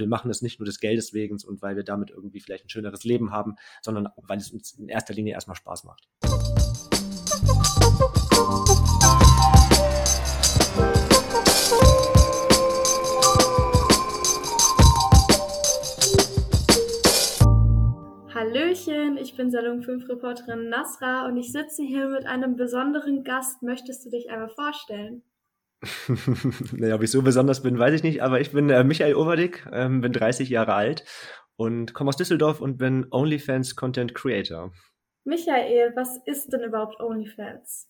Also wir machen es nicht nur des Geldes wegen und weil wir damit irgendwie vielleicht ein schöneres Leben haben, sondern weil es uns in erster Linie erstmal Spaß macht. Hallöchen, ich bin Salon 5 Reporterin Nasra und ich sitze hier mit einem besonderen Gast. Möchtest du dich einmal vorstellen? naja, ob ich so besonders bin, weiß ich nicht, aber ich bin äh, Michael Overdick, ähm, bin 30 Jahre alt und komme aus Düsseldorf und bin OnlyFans Content Creator. Michael, was ist denn überhaupt OnlyFans?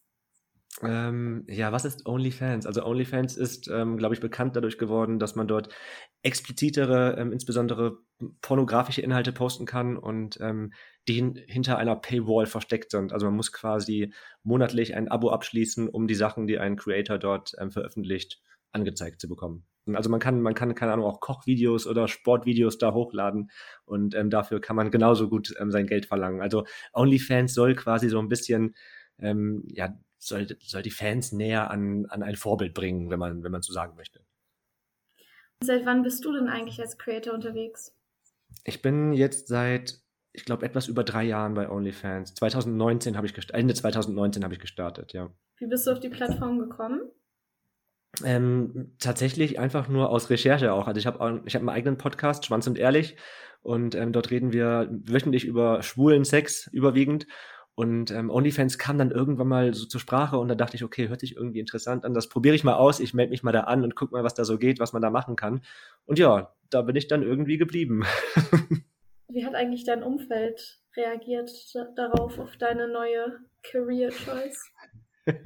Ähm, ja, was ist OnlyFans? Also OnlyFans ist, ähm, glaube ich, bekannt dadurch geworden, dass man dort explizitere, ähm, insbesondere pornografische Inhalte posten kann und ähm, die hinter einer Paywall versteckt sind. Also man muss quasi monatlich ein Abo abschließen, um die Sachen, die ein Creator dort ähm, veröffentlicht, angezeigt zu bekommen. Also man kann, man kann, keine Ahnung, auch Kochvideos oder Sportvideos da hochladen und ähm, dafür kann man genauso gut ähm, sein Geld verlangen. Also OnlyFans soll quasi so ein bisschen ja, soll, soll die Fans näher an, an ein Vorbild bringen, wenn man, wenn man so sagen möchte. Seit wann bist du denn eigentlich als Creator unterwegs? Ich bin jetzt seit, ich glaube, etwas über drei Jahren bei OnlyFans. 2019 habe ich gestartet, Ende 2019 habe ich gestartet, ja. Wie bist du auf die Plattform gekommen? Ähm, tatsächlich einfach nur aus Recherche auch. Also ich habe ich hab einen eigenen Podcast, Schwanz und Ehrlich, und ähm, dort reden wir wöchentlich über schwulen Sex überwiegend. Und ähm, OnlyFans kam dann irgendwann mal so zur Sprache und da dachte ich, okay, hört sich irgendwie interessant an, das probiere ich mal aus, ich melde mich mal da an und guck mal, was da so geht, was man da machen kann. Und ja, da bin ich dann irgendwie geblieben. Wie hat eigentlich dein Umfeld reagiert darauf, auf deine neue Career Choice?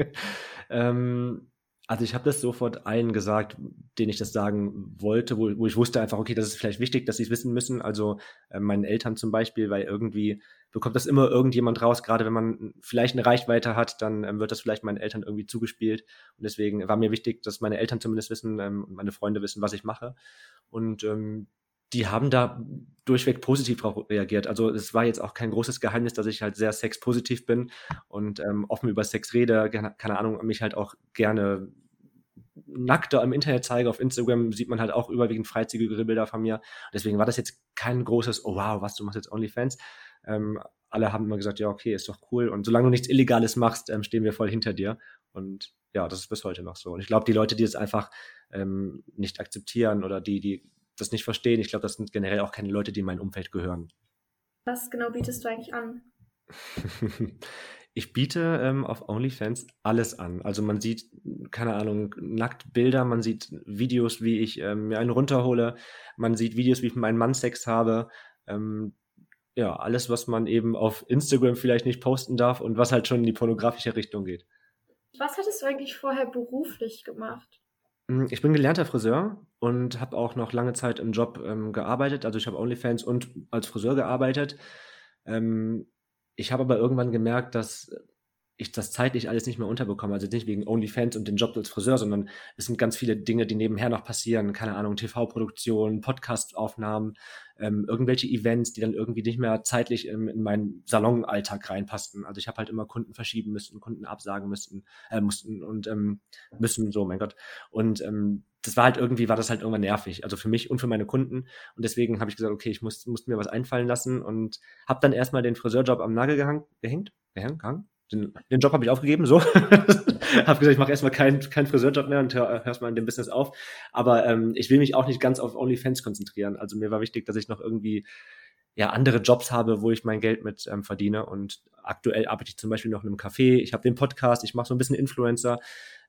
ähm, also ich habe das sofort allen gesagt, denen ich das sagen wollte, wo, wo ich wusste einfach, okay, das ist vielleicht wichtig, dass sie es wissen müssen. Also äh, meinen Eltern zum Beispiel, weil irgendwie bekommt das immer irgendjemand raus, gerade wenn man vielleicht eine Reichweite hat, dann ähm, wird das vielleicht meinen Eltern irgendwie zugespielt. Und deswegen war mir wichtig, dass meine Eltern zumindest wissen ähm, meine Freunde wissen, was ich mache. Und ähm, die haben da durchweg positiv darauf reagiert. Also es war jetzt auch kein großes Geheimnis, dass ich halt sehr sexpositiv bin und ähm, offen über Sex rede, keine Ahnung, mich halt auch gerne nackter im Internet zeige. Auf Instagram sieht man halt auch überwiegend freizügige Bilder von mir. Deswegen war das jetzt kein großes, oh wow, was, du machst jetzt OnlyFans. Ähm, alle haben immer gesagt, ja, okay, ist doch cool. Und solange du nichts Illegales machst, ähm, stehen wir voll hinter dir. Und ja, das ist bis heute noch so. Und ich glaube, die Leute, die es einfach ähm, nicht akzeptieren oder die, die das nicht verstehen. Ich glaube, das sind generell auch keine Leute, die in mein Umfeld gehören. Was genau bietest du eigentlich an? ich biete ähm, auf OnlyFans alles an. Also man sieht, keine Ahnung, nackt Bilder, man sieht Videos, wie ich ähm, mir einen runterhole, man sieht Videos, wie ich mit meinem Mann Sex habe. Ähm, ja, alles, was man eben auf Instagram vielleicht nicht posten darf und was halt schon in die pornografische Richtung geht. Was hattest du eigentlich vorher beruflich gemacht? Hm, ich bin gelernter Friseur und habe auch noch lange Zeit im Job ähm, gearbeitet. Also ich habe OnlyFans und als Friseur gearbeitet. Ähm, ich habe aber irgendwann gemerkt, dass ich das zeitlich alles nicht mehr unterbekomme. Also nicht wegen OnlyFans und den Job als Friseur, sondern es sind ganz viele Dinge, die nebenher noch passieren. Keine Ahnung, TV-Produktion, Podcast-Aufnahmen, ähm, irgendwelche Events, die dann irgendwie nicht mehr zeitlich in, in meinen Salonalltag reinpassten. Also ich habe halt immer Kunden verschieben müssen, Kunden absagen müssen, äh, mussten und ähm, müssen, so, mein Gott. Und ähm, das war halt irgendwie, war das halt irgendwann nervig. Also für mich und für meine Kunden. Und deswegen habe ich gesagt, okay, ich muss, musste mir was einfallen lassen und habe dann erstmal den Friseurjob am Nagel gehang, gehängt, gehängt, gehangen, den, den Job habe ich aufgegeben, so. habe gesagt, ich mache erstmal keinen kein Friseurjob mehr und hör, hör erstmal in dem Business auf. Aber ähm, ich will mich auch nicht ganz auf OnlyFans konzentrieren. Also mir war wichtig, dass ich noch irgendwie ja andere Jobs habe, wo ich mein Geld mit ähm, verdiene. Und aktuell arbeite ich zum Beispiel noch in einem Café. Ich habe den Podcast, ich mache so ein bisschen Influencer,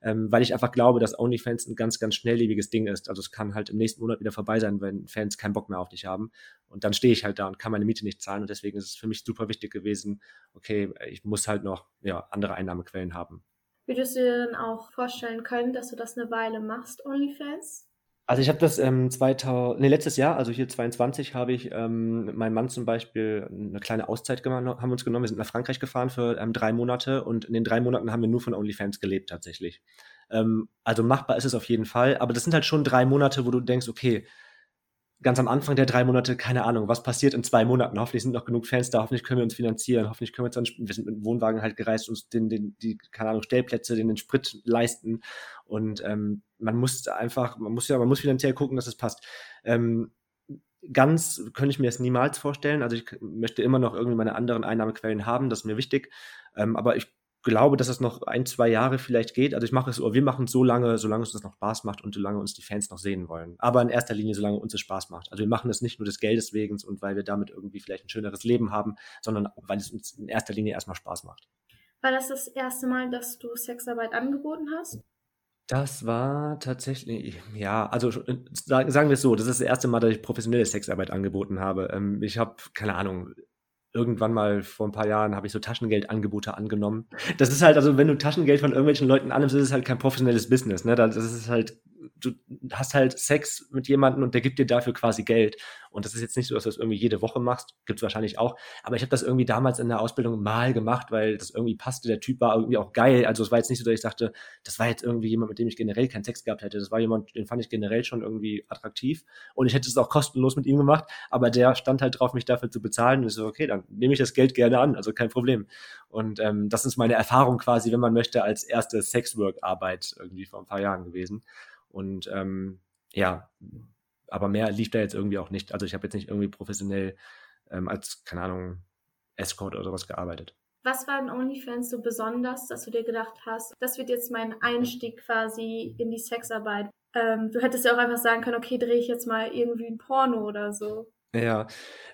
ähm, weil ich einfach glaube, dass OnlyFans ein ganz, ganz schnelllebiges Ding ist. Also es kann halt im nächsten Monat wieder vorbei sein, wenn Fans keinen Bock mehr auf dich haben. Und dann stehe ich halt da und kann meine Miete nicht zahlen. Und deswegen ist es für mich super wichtig gewesen, okay, ich muss halt noch ja, andere Einnahmequellen haben. Würdest du dir dann auch vorstellen können, dass du das eine Weile machst, OnlyFans? Also ich habe das ähm, 2000, nee, letztes Jahr, also hier 22, habe ich ähm, meinem Mann zum Beispiel eine kleine Auszeit gemacht, haben uns genommen. Wir sind nach Frankreich gefahren für ähm, drei Monate und in den drei Monaten haben wir nur von OnlyFans gelebt tatsächlich. Ähm, also machbar ist es auf jeden Fall, aber das sind halt schon drei Monate, wo du denkst, okay, ganz am Anfang der drei Monate, keine Ahnung, was passiert in zwei Monaten. Hoffentlich sind noch genug Fans da, hoffentlich können wir uns finanzieren, hoffentlich können wir uns dann, wir sind mit dem Wohnwagen halt gereist, uns den, den, die, keine Ahnung, Stellplätze, den, den Sprit leisten. Und ähm, man muss einfach, man muss ja, man muss finanziell gucken, dass es passt. Ähm, ganz könnte ich mir das niemals vorstellen. Also ich möchte immer noch irgendwie meine anderen Einnahmequellen haben, das ist mir wichtig. Ähm, aber ich glaube, dass es noch ein, zwei Jahre vielleicht geht. Also ich mache es, oder wir machen es so lange, solange es uns noch Spaß macht und solange uns die Fans noch sehen wollen. Aber in erster Linie, solange uns es Spaß macht. Also wir machen es nicht nur des Geldes wegen und weil wir damit irgendwie vielleicht ein schöneres Leben haben, sondern weil es uns in erster Linie erstmal Spaß macht. War das das erste Mal, dass du Sexarbeit angeboten hast? Das war tatsächlich, ja, also äh, sagen wir es so, das ist das erste Mal, dass ich professionelle Sexarbeit angeboten habe. Ähm, ich habe, keine Ahnung, irgendwann mal vor ein paar Jahren habe ich so Taschengeldangebote angenommen. Das ist halt, also wenn du Taschengeld von irgendwelchen Leuten annimmst, ist es halt kein professionelles Business. Ne? Das ist halt du hast halt Sex mit jemandem und der gibt dir dafür quasi Geld. Und das ist jetzt nicht so, dass du das irgendwie jede Woche machst, gibt es wahrscheinlich auch. Aber ich habe das irgendwie damals in der Ausbildung mal gemacht, weil das irgendwie passte. Der Typ war irgendwie auch geil. Also es war jetzt nicht so, dass ich dachte, das war jetzt irgendwie jemand, mit dem ich generell keinen Sex gehabt hätte. Das war jemand, den fand ich generell schon irgendwie attraktiv. Und ich hätte es auch kostenlos mit ihm gemacht. Aber der stand halt drauf, mich dafür zu bezahlen. Und ich so, okay, dann nehme ich das Geld gerne an. Also kein Problem. Und ähm, das ist meine Erfahrung quasi, wenn man möchte, als erste Sexwork-Arbeit irgendwie vor ein paar Jahren gewesen. Und ähm, ja, aber mehr lief da jetzt irgendwie auch nicht. Also ich habe jetzt nicht irgendwie professionell ähm, als, keine Ahnung, Escort oder sowas gearbeitet. Was war in OnlyFans so besonders, dass du dir gedacht hast, das wird jetzt mein Einstieg quasi in die Sexarbeit? Ähm, du hättest ja auch einfach sagen können, okay, drehe ich jetzt mal irgendwie ein Porno oder so. Ja,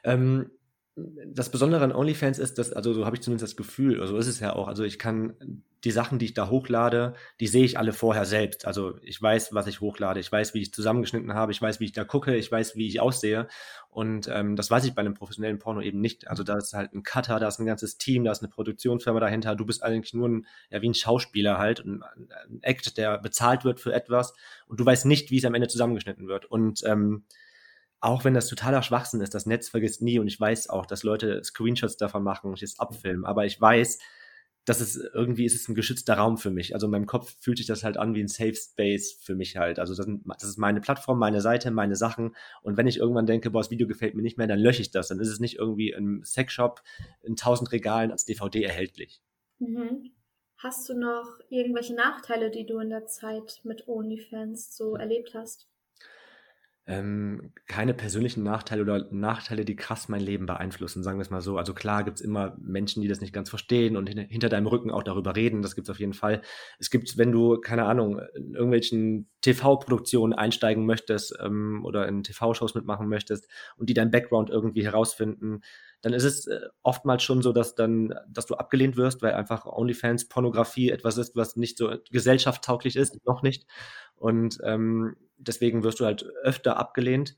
ähm, das Besondere an OnlyFans ist, dass, also so habe ich zumindest das Gefühl, also ist es ja auch, also ich kann die Sachen, die ich da hochlade, die sehe ich alle vorher selbst. Also ich weiß, was ich hochlade, ich weiß, wie ich zusammengeschnitten habe, ich weiß, wie ich da gucke, ich weiß, wie ich aussehe. Und ähm, das weiß ich bei einem professionellen Porno eben nicht. Also da ist halt ein Cutter, da ist ein ganzes Team, da ist eine Produktionsfirma dahinter. Du bist eigentlich nur ein, ja, wie ein Schauspieler halt, ein, ein Act, der bezahlt wird für etwas und du weißt nicht, wie es am Ende zusammengeschnitten wird. Und ähm, auch wenn das totaler Schwachsinn ist, das Netz vergisst nie und ich weiß auch, dass Leute Screenshots davon machen und es abfilmen, aber ich weiß, dass es irgendwie ist es ein geschützter Raum für mich. Also in meinem Kopf fühlt sich das halt an wie ein Safe Space für mich halt. Also das, das ist meine Plattform, meine Seite, meine Sachen. Und wenn ich irgendwann denke, boah, das Video gefällt mir nicht mehr, dann lösche ich das. Dann ist es nicht irgendwie im Sexshop in tausend Regalen als DVD erhältlich. Mhm. Hast du noch irgendwelche Nachteile, die du in der Zeit mit OnlyFans so erlebt hast? Ähm, keine persönlichen Nachteile oder Nachteile, die krass mein Leben beeinflussen, sagen wir es mal so. Also klar gibt es immer Menschen, die das nicht ganz verstehen und hinter deinem Rücken auch darüber reden, das gibt es auf jeden Fall. Es gibt, wenn du, keine Ahnung, in irgendwelchen TV-Produktionen einsteigen möchtest ähm, oder in TV-Shows mitmachen möchtest und die dein Background irgendwie herausfinden, dann ist es äh, oftmals schon so, dass dann, dass du abgelehnt wirst, weil einfach OnlyFans Pornografie etwas ist, was nicht so gesellschaftstauglich ist, noch nicht. Und ähm, deswegen wirst du halt öfter abgelehnt.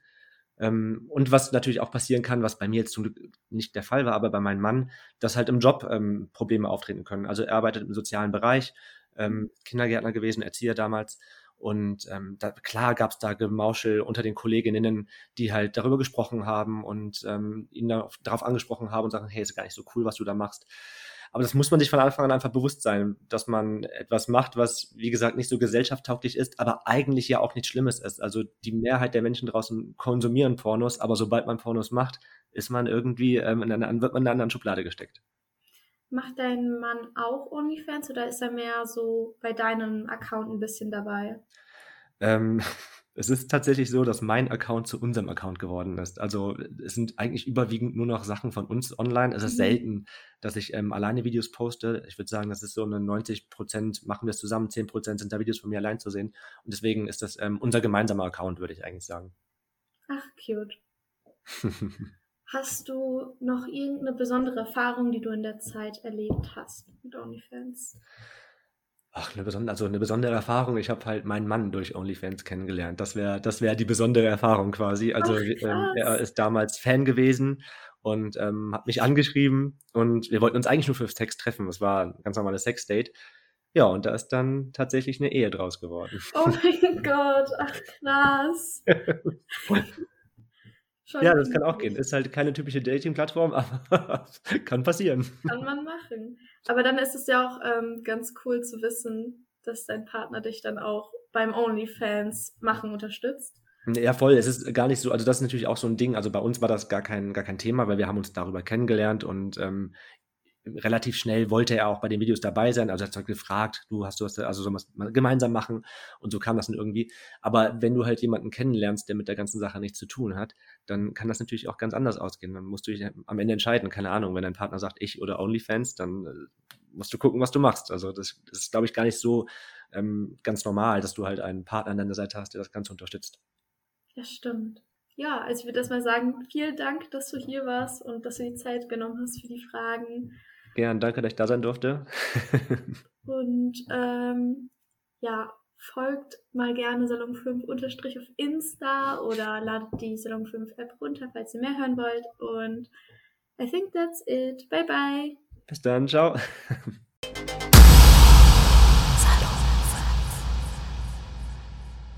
Ähm, und was natürlich auch passieren kann, was bei mir jetzt zum Glück nicht der Fall war, aber bei meinem Mann, dass halt im Job ähm, Probleme auftreten können. Also er arbeitet im sozialen Bereich, ähm, Kindergärtner gewesen, Erzieher damals. Und ähm, da, klar gab es da Gemauschel unter den Kolleginnen, die halt darüber gesprochen haben und ähm, ihn darauf angesprochen haben und sagen, hey, ist gar nicht so cool, was du da machst. Aber das muss man sich von Anfang an einfach bewusst sein, dass man etwas macht, was, wie gesagt, nicht so gesellschaftstauglich ist, aber eigentlich ja auch nichts Schlimmes ist. Also die Mehrheit der Menschen draußen konsumieren Pornos, aber sobald man Pornos macht, ist man irgendwie, ähm, in einer, wird man in einer anderen Schublade gesteckt. Macht dein Mann auch OnlyFans oder ist er mehr so bei deinem Account ein bisschen dabei? Ähm, es ist tatsächlich so, dass mein Account zu unserem Account geworden ist. Also es sind eigentlich überwiegend nur noch Sachen von uns online. Es ist mhm. selten, dass ich ähm, alleine Videos poste. Ich würde sagen, das ist so eine 90 Prozent machen wir es zusammen, 10 Prozent sind da Videos von mir allein zu sehen. Und deswegen ist das ähm, unser gemeinsamer Account, würde ich eigentlich sagen. Ach, cute. hast du noch irgendeine besondere Erfahrung, die du in der Zeit erlebt hast mit OnlyFans? Ach, eine besondere, also eine besondere Erfahrung. Ich habe halt meinen Mann durch OnlyFans kennengelernt. Das wäre, das wäre die besondere Erfahrung quasi. Also Ach, ähm, er ist damals Fan gewesen und ähm, hat mich angeschrieben und wir wollten uns eigentlich nur für Sex treffen. Das war ein ganz normales Sexdate. Ja, und da ist dann tatsächlich eine Ehe draus geworden. Oh mein Gott, ach krass. ja, das kann auch gehen. Ist halt keine typische Dating-Plattform, aber kann passieren. Kann man machen. Aber dann ist es ja auch ähm, ganz cool zu wissen, dass dein Partner dich dann auch beim OnlyFans machen unterstützt. Ja, voll. Es ist gar nicht so, also das ist natürlich auch so ein Ding. Also bei uns war das gar kein, gar kein Thema, weil wir haben uns darüber kennengelernt und ähm, relativ schnell wollte er auch bei den Videos dabei sein, also hat gefragt, du hast du was, also sollen wir es gemeinsam machen und so kam das dann irgendwie. Aber wenn du halt jemanden kennenlernst, der mit der ganzen Sache nichts zu tun hat, dann kann das natürlich auch ganz anders ausgehen. Dann musst du dich am Ende entscheiden, keine Ahnung, wenn dein Partner sagt, ich oder OnlyFans, dann äh, musst du gucken, was du machst. Also das, das ist, glaube ich, gar nicht so ähm, ganz normal, dass du halt einen Partner an deiner Seite hast, der das Ganze unterstützt. Ja, stimmt. Ja, also ich würde erstmal sagen, vielen Dank, dass du hier warst und dass du die Zeit genommen hast für die Fragen. Gern, danke, dass ich da sein durfte. und ähm, ja, folgt mal gerne Salon 5 unterstrich auf Insta oder ladet die Salon 5 App runter, falls ihr mehr hören wollt. Und I think that's it. Bye bye. Bis dann, ciao.